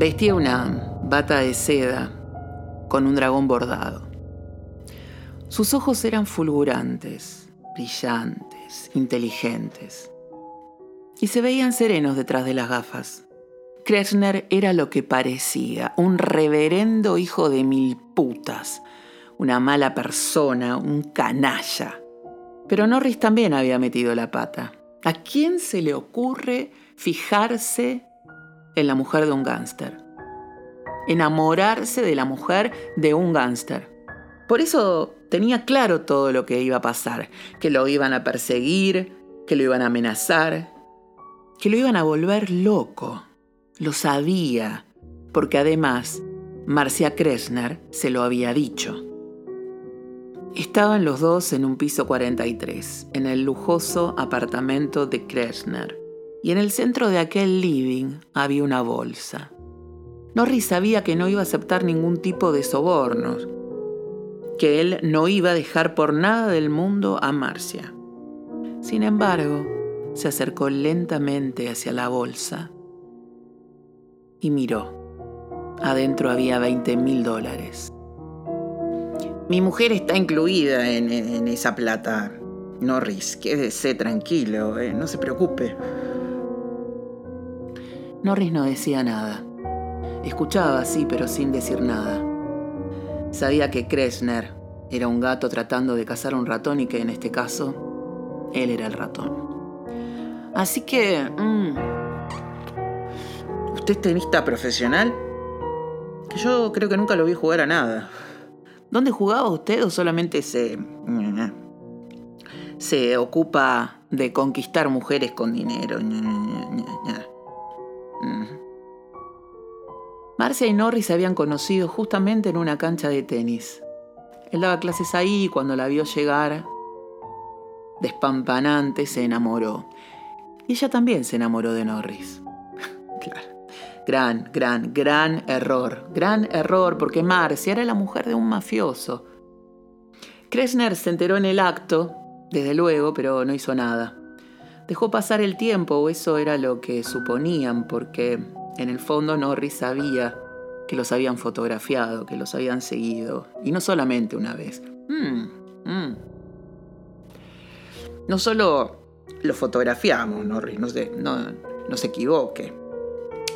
Vestía una bata de seda con un dragón bordado. Sus ojos eran fulgurantes, brillantes, inteligentes. Y se veían serenos detrás de las gafas. Kressner era lo que parecía, un reverendo hijo de mil putas, una mala persona, un canalla. Pero Norris también había metido la pata. ¿A quién se le ocurre fijarse en la mujer de un gángster? Enamorarse de la mujer de un gángster. Por eso tenía claro todo lo que iba a pasar, que lo iban a perseguir, que lo iban a amenazar, que lo iban a volver loco. Lo sabía, porque además Marcia Kressner se lo había dicho. Estaban los dos en un piso 43, en el lujoso apartamento de Kressner, y en el centro de aquel living había una bolsa. Norris sabía que no iba a aceptar ningún tipo de sobornos, que él no iba a dejar por nada del mundo a Marcia. Sin embargo, se acercó lentamente hacia la bolsa y miró. Adentro había 20 mil dólares. Mi mujer está incluida en, esa plata. Norris, quédese tranquilo, eh, no se preocupe. Norris no decía nada. Escuchaba, sí, pero sin decir nada. Sabía que Kressner era un gato tratando de cazar un ratón y que en este caso, él era el ratón. Así que... Mm, ¿Usted es tenista profesional? Yo creo que nunca lo vi jugar a nada. ¿Dónde jugaba usted o solamente se... se ocupa de conquistar mujeres con dinero? Marcia y Norris se habían conocido justamente en una cancha de tenis. Él daba clases ahí y cuando la vio llegar, despampanante, se enamoró. Y ella también se enamoró de Norris. claro. Gran, gran, gran error. Gran error, porque Marcia era la mujer de un mafioso. Kressner se enteró en el acto, desde luego, pero no hizo nada. Dejó pasar el tiempo, o eso era lo que suponían, porque en el fondo Norris sabía que los habían fotografiado, que los habían seguido, y no solamente una vez. Mm, mm. No solo lo fotografiamos, Norris, no se, no, no se equivoque.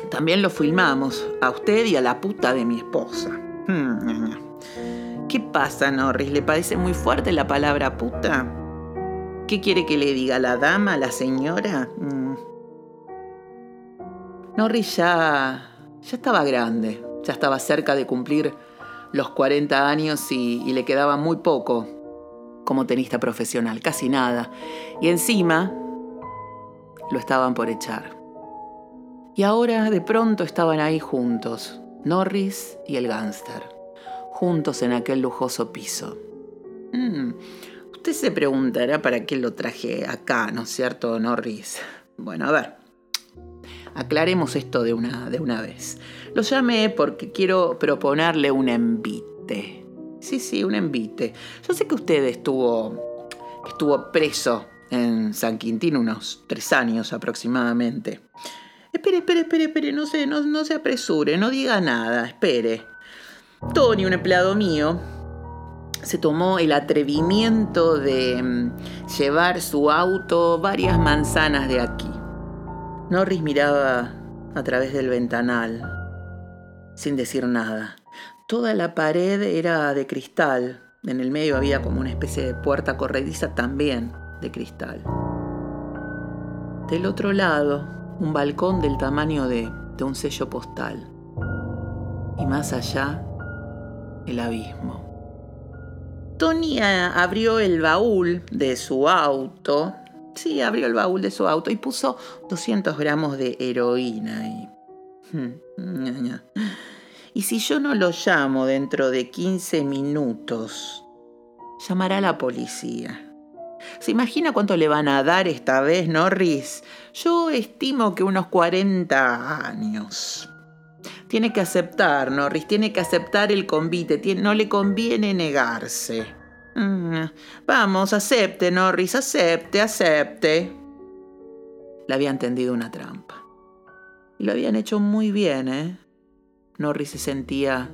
También lo filmamos, a usted y a la puta de mi esposa. Hmm, ¿Qué pasa, Norris? ¿Le parece muy fuerte la palabra puta? ¿Qué quiere que le diga la dama, la señora? Hmm. Norris ya, ya estaba grande, ya estaba cerca de cumplir los 40 años y, y le quedaba muy poco como tenista profesional, casi nada. Y encima lo estaban por echar. Y ahora de pronto estaban ahí juntos, Norris y el gánster, juntos en aquel lujoso piso. Mm, usted se preguntará para qué lo traje acá, ¿no es cierto, Norris? Bueno, a ver, aclaremos esto de una, de una vez. Lo llamé porque quiero proponerle un envite. Sí, sí, un envite. Yo sé que usted estuvo, estuvo preso en San Quintín unos tres años aproximadamente. Espere, espere, espere, espere, no se, no, no se apresure, no diga nada, espere. Tony, un empleado mío, se tomó el atrevimiento de mm, llevar su auto varias manzanas de aquí. Norris miraba a través del ventanal, sin decir nada. Toda la pared era de cristal. En el medio había como una especie de puerta corrediza también de cristal. Del otro lado, un balcón del tamaño de, un sello postal. Y más allá, el abismo. Tony abrió el baúl de su auto. Sí, abrió el baúl de su auto y puso 200 gramos de heroína. Y, y si yo no lo llamo dentro de 15 minutos, llamará a la policía. ¿Se imagina cuánto le van a dar esta vez, Norris? Yo estimo que unos 40 años. Tiene que aceptar, Norris, tiene que aceptar el convite, no le conviene negarse. Mm, vamos, acepte, Norris, acepte, acepte. Le habían tendido una trampa. Y lo habían hecho muy bien, ¿eh? Norris se sentía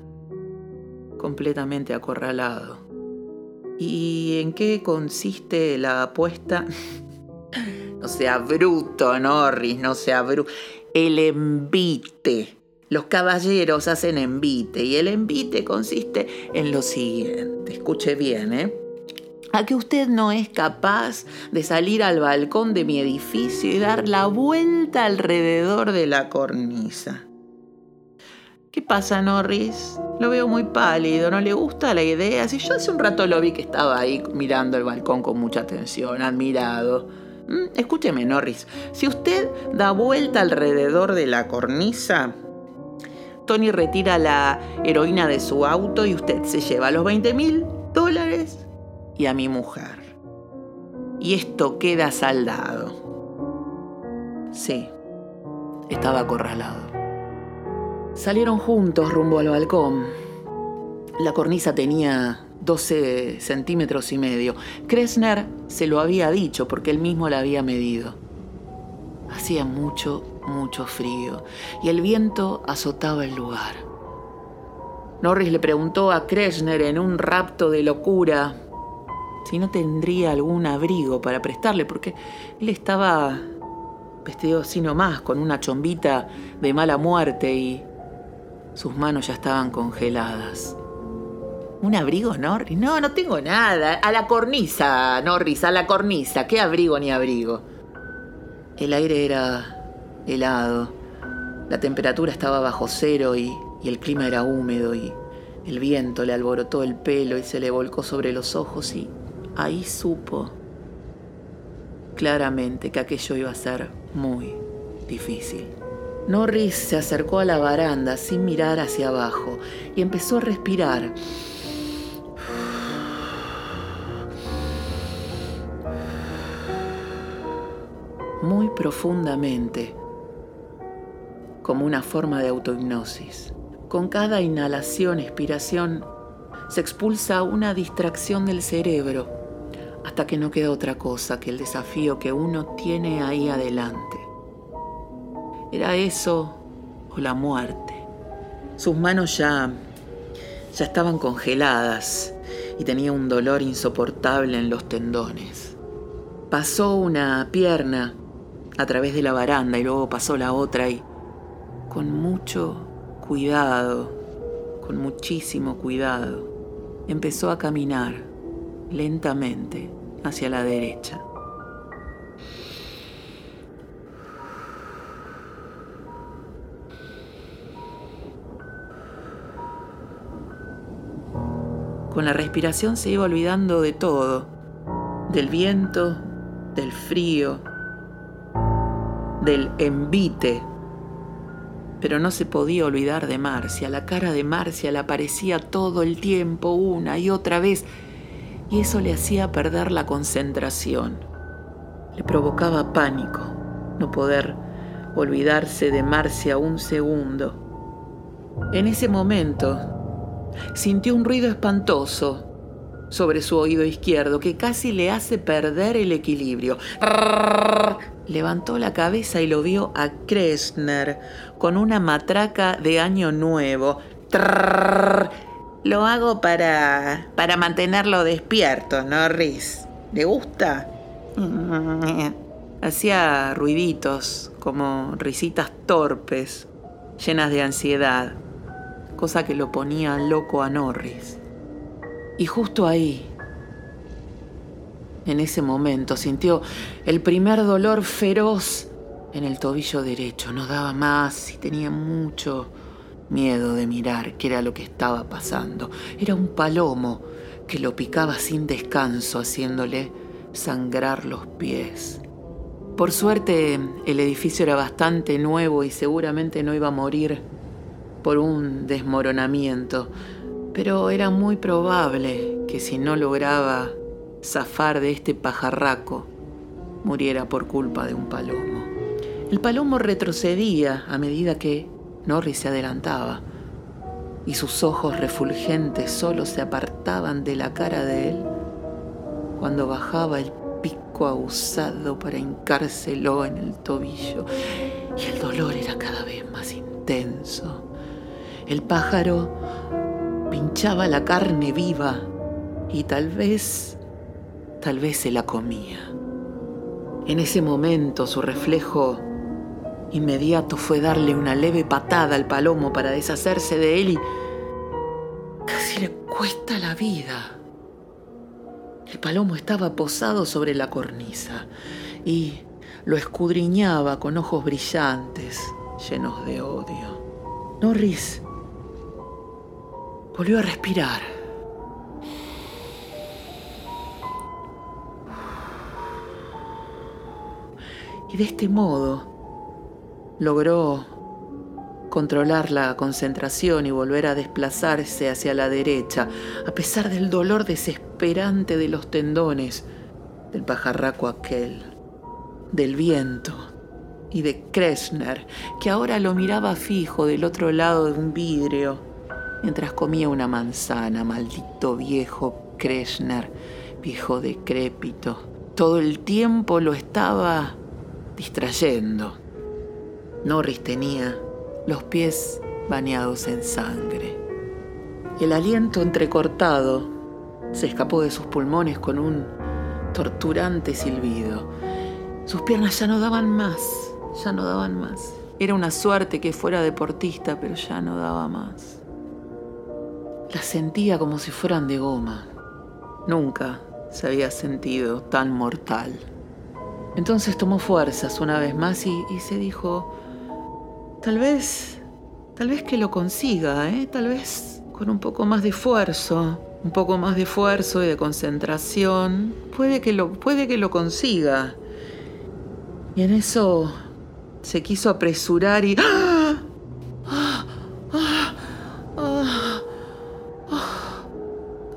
completamente acorralado. ¿Y en qué consiste la apuesta? no sea bruto, Norris, no sea bruto. El envite. Los caballeros hacen envite y el envite consiste en lo siguiente. Escuche bien, ¿eh? a que usted no es capaz de salir al balcón de mi edificio y dar la vuelta alrededor de la cornisa. ¿Qué pasa, Norris? Lo veo muy pálido, ¿no le gusta la idea? Si yo hace un rato lo vi que estaba ahí mirando el balcón con mucha atención, admirado. Mm, escúcheme, Norris, si usted da vuelta alrededor de la cornisa, Tony retira la heroína de su auto y usted se lleva los 20 mil dólares y a mi mujer. Y esto queda saldado. Sí, estaba acorralado. Salieron juntos rumbo al balcón. La cornisa tenía 12 centímetros y medio. Kressner se lo había dicho porque él mismo la había medido. Hacía mucho, mucho frío y el viento azotaba el lugar. Norris le preguntó a Kressner en un rapto de locura si no tendría algún abrigo para prestarle porque él estaba vestido así nomás, con una chombita de mala muerte y sus manos ya estaban congeladas. ¿Un abrigo, Norris? No, no tengo nada. A la cornisa, Norris, a la cornisa. ¿Qué abrigo ni abrigo? El aire era helado. La temperatura estaba bajo cero y, el clima era húmedo y el viento le alborotó el pelo y se le volcó sobre los ojos y ahí supo claramente que aquello iba a ser muy difícil. Norris se acercó a la baranda sin mirar hacia abajo y empezó a respirar. Muy profundamente, como una forma de autohipnosis. Con cada inhalación, expiración, se expulsa una distracción del cerebro hasta que no queda otra cosa que el desafío que uno tiene ahí adelante. Era eso o la muerte. Sus manos ya ya estaban congeladas y tenía un dolor insoportable en los tendones. Pasó una pierna a través de la baranda y luego pasó la otra y con mucho cuidado, con muchísimo cuidado, empezó a caminar lentamente hacia la derecha. Con la respiración se iba olvidando de todo, del viento, del frío, del envite. Pero no se podía olvidar de Marcia. La cara de Marcia le aparecía todo el tiempo, una y otra vez, y eso le hacía perder la concentración. Le provocaba pánico no poder olvidarse de Marcia un segundo. En ese momento sintió un ruido espantoso sobre su oído izquierdo que casi le hace perder el equilibrio. Levantó la cabeza y lo vio a Kressner con una matraca de año nuevo. Lo hago para, para mantenerlo despierto, Norris. ¿Le gusta? Hacía ruiditos, como risitas torpes, llenas de ansiedad cosa que lo ponía loco a Norris. Y justo ahí, en ese momento, sintió el primer dolor feroz en el tobillo derecho. No daba más y tenía mucho miedo de mirar qué era lo que estaba pasando. Era un palomo que lo picaba sin descanso, haciéndole sangrar los pies. Por suerte, el edificio era bastante nuevo y seguramente no iba a morir por un desmoronamiento, pero era muy probable que si no lograba zafar de este pajarraco, muriera por culpa de un palomo. El palomo retrocedía a medida que Norris se adelantaba, y sus ojos refulgentes solo se apartaban de la cara de él cuando bajaba el pico aguzado para hincárselo en el tobillo, y el dolor era cada vez más intenso El pájaro pinchaba la carne viva y tal vez, tal vez se la comía. En ese momento su reflejo inmediato fue darle una leve patada al palomo para deshacerse de él y casi le cuesta la vida. El palomo estaba posado sobre la cornisa y lo escudriñaba con ojos brillantes, llenos de odio. Norris volvió a respirar. Y de este modo logró controlar la concentración y volver a desplazarse hacia la derecha, a pesar del dolor desesperante de los tendones del pajarraco aquel, del viento y de Kreshner, que ahora lo miraba fijo del otro lado de un vidrio mientras comía una manzana, maldito viejo Kreshner, viejo decrépito. Todo el tiempo lo estaba distrayendo. Norris tenía los pies bañados en sangre. El aliento entrecortado se escapó de sus pulmones con un torturante silbido. Sus piernas ya no daban más, ya no daban más. Era una suerte que fuera deportista, pero ya no daba más. Las sentía como si fueran de goma. Nunca se había sentido tan mortal. Entonces tomó fuerzas una vez más y, se dijo, tal vez, tal vez que lo consiga, ¿eh? tal vez con un poco más de esfuerzo, un poco más de esfuerzo y de concentración, puede que lo, puede que lo consiga. Y en eso se quiso apresurar y... ¡Ah! ¡Ah!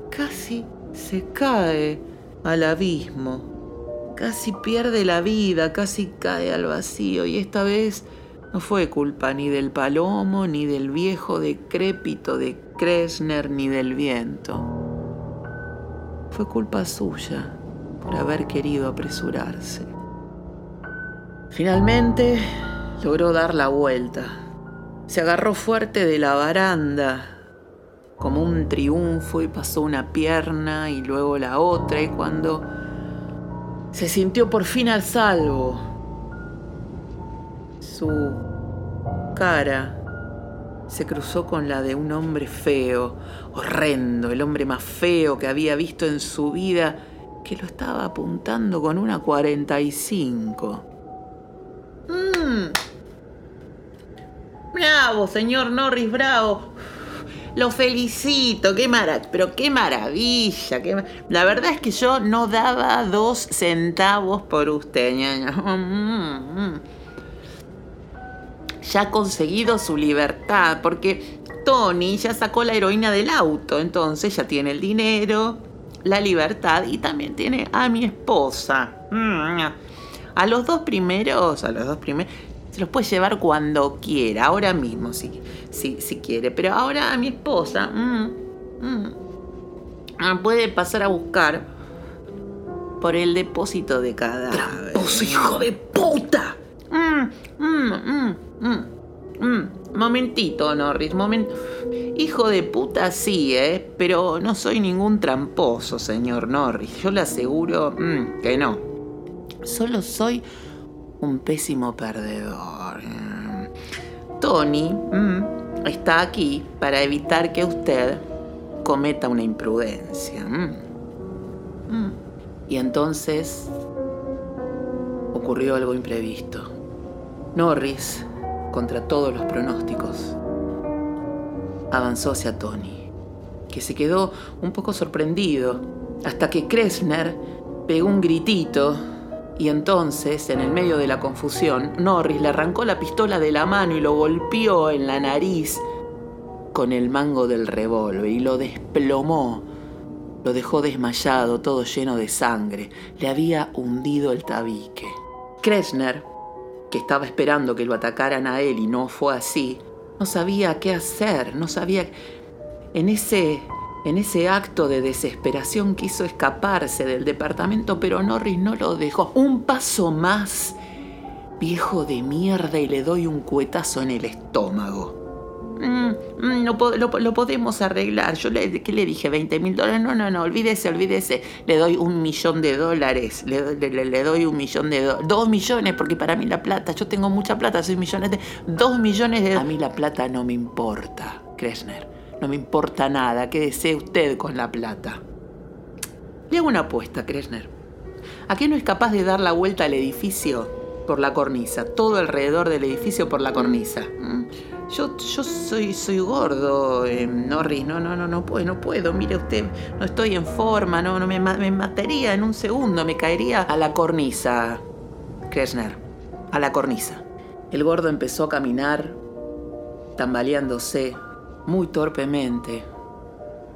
Casi se cae al abismo casi pierde la vida, casi cae al vacío y esta vez no fue culpa ni del palomo, ni del viejo decrépito de Kresner, ni del viento. Fue culpa suya por haber querido apresurarse. Finalmente logró dar la vuelta. Se agarró fuerte de la baranda como un triunfo y pasó una pierna y luego la otra y cuando se sintió por fin al salvo. Su cara se cruzó con la de un hombre feo, horrendo, el hombre más feo que había visto en su vida, que lo estaba apuntando con una 45. Mm. Bravo, señor Norris, bravo. Lo felicito, qué maravilla, pero qué maravilla. La verdad es que yo no daba dos centavos por usted. Ya ha conseguido su libertad, porque Tony ya sacó la heroína del auto, entonces ya tiene el dinero, la libertad y también tiene a mi esposa. A los dos primeros, a los dos primeros, se los puede llevar cuando quiera, ahora mismo si, si, si quiere. Pero ahora a mi esposa mm, mm, puede pasar a buscar por el depósito de cadáver. ¡Tramposo hijo de puta! Mm, momentito, Norris, momento. Hijo de puta sí, ¿eh? Pero no soy ningún tramposo, señor Norris. Yo le aseguro que no. Solo soy un pésimo perdedor. Tony mm, está aquí para evitar que usted cometa una imprudencia. Mm. Mm. Y entonces ocurrió algo imprevisto. Norris, contra todos los pronósticos, avanzó hacia Tony, que se quedó un poco sorprendido, hasta que Kressner pegó un gritito y entonces, en el medio de la confusión, Norris le arrancó la pistola de la mano y lo golpeó en la nariz con el mango del revólver y lo desplomó. Lo dejó desmayado, todo lleno de sangre. Le había hundido el tabique. Kreshner, que estaba esperando que lo atacaran a él y no fue así, no sabía qué hacer, no sabía... En ese en ese acto de desesperación quiso escaparse del departamento, pero Norris no lo dejó. Un paso más, viejo de mierda, y le doy un cuetazo en el estómago. Mm, mm, no lo, podemos arreglar. Yo le, ¿qué le dije? ¿20 mil dólares? No, no, no, olvídese, olvídese. Le doy un millón de dólares. Le, le, doy un millón de dólares. Dos millones, porque para mí la plata, yo tengo mucha plata, soy millones de... Dos millones de... A mí la plata no me importa, Kresner. No me importa nada. ¿Qué desee usted con la plata? Le hago una apuesta, Kresner. ¿A qué no es capaz de dar la vuelta al edificio por la cornisa? Todo alrededor del edificio por la cornisa. Yo, yo soy, soy gordo, eh, Norris, no, no, no, no puedo, no puedo. Mire usted, no estoy en forma, no, no me, me mataría en un segundo, me caería a la cornisa, Kresner, a la cornisa. El gordo empezó a caminar, tambaleándose muy torpemente.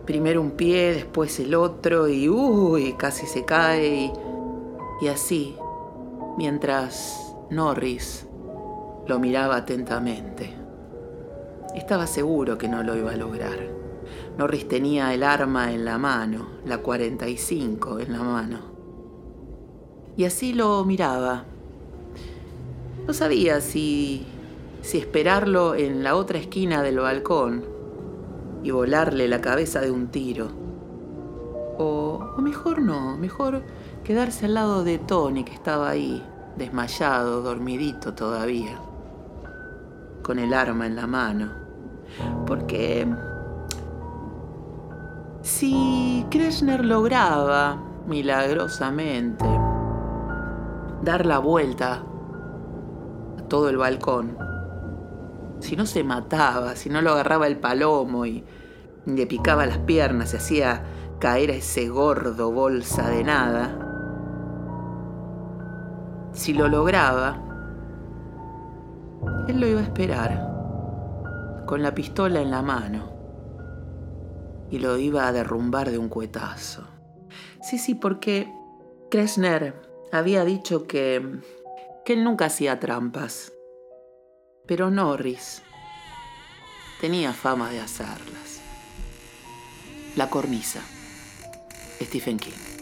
Primero un pie, después el otro y uy, casi se cae y, y así, mientras Norris lo miraba atentamente. Estaba seguro que no lo iba a lograr. Norris tenía el arma en la mano, la 45 en la mano. Y así lo miraba. No sabía si, si esperarlo en la otra esquina del balcón y volarle la cabeza de un tiro. O, o mejor no, mejor quedarse al lado de Tony que estaba ahí, desmayado, dormidito todavía con el arma en la mano. Porque si Kreshner lograba milagrosamente dar la vuelta a todo el balcón, si no se mataba, si no lo agarraba el palomo y le picaba las piernas y hacía caer a ese gordo bolsa de nada, si lo lograba, él lo iba a esperar, con la pistola en la mano, y lo iba a derrumbar de un cuetazo. Sí, sí, porque Kresner había dicho que, que él nunca hacía trampas, pero Norris tenía fama de hacerlas. La cornisa. Stephen King.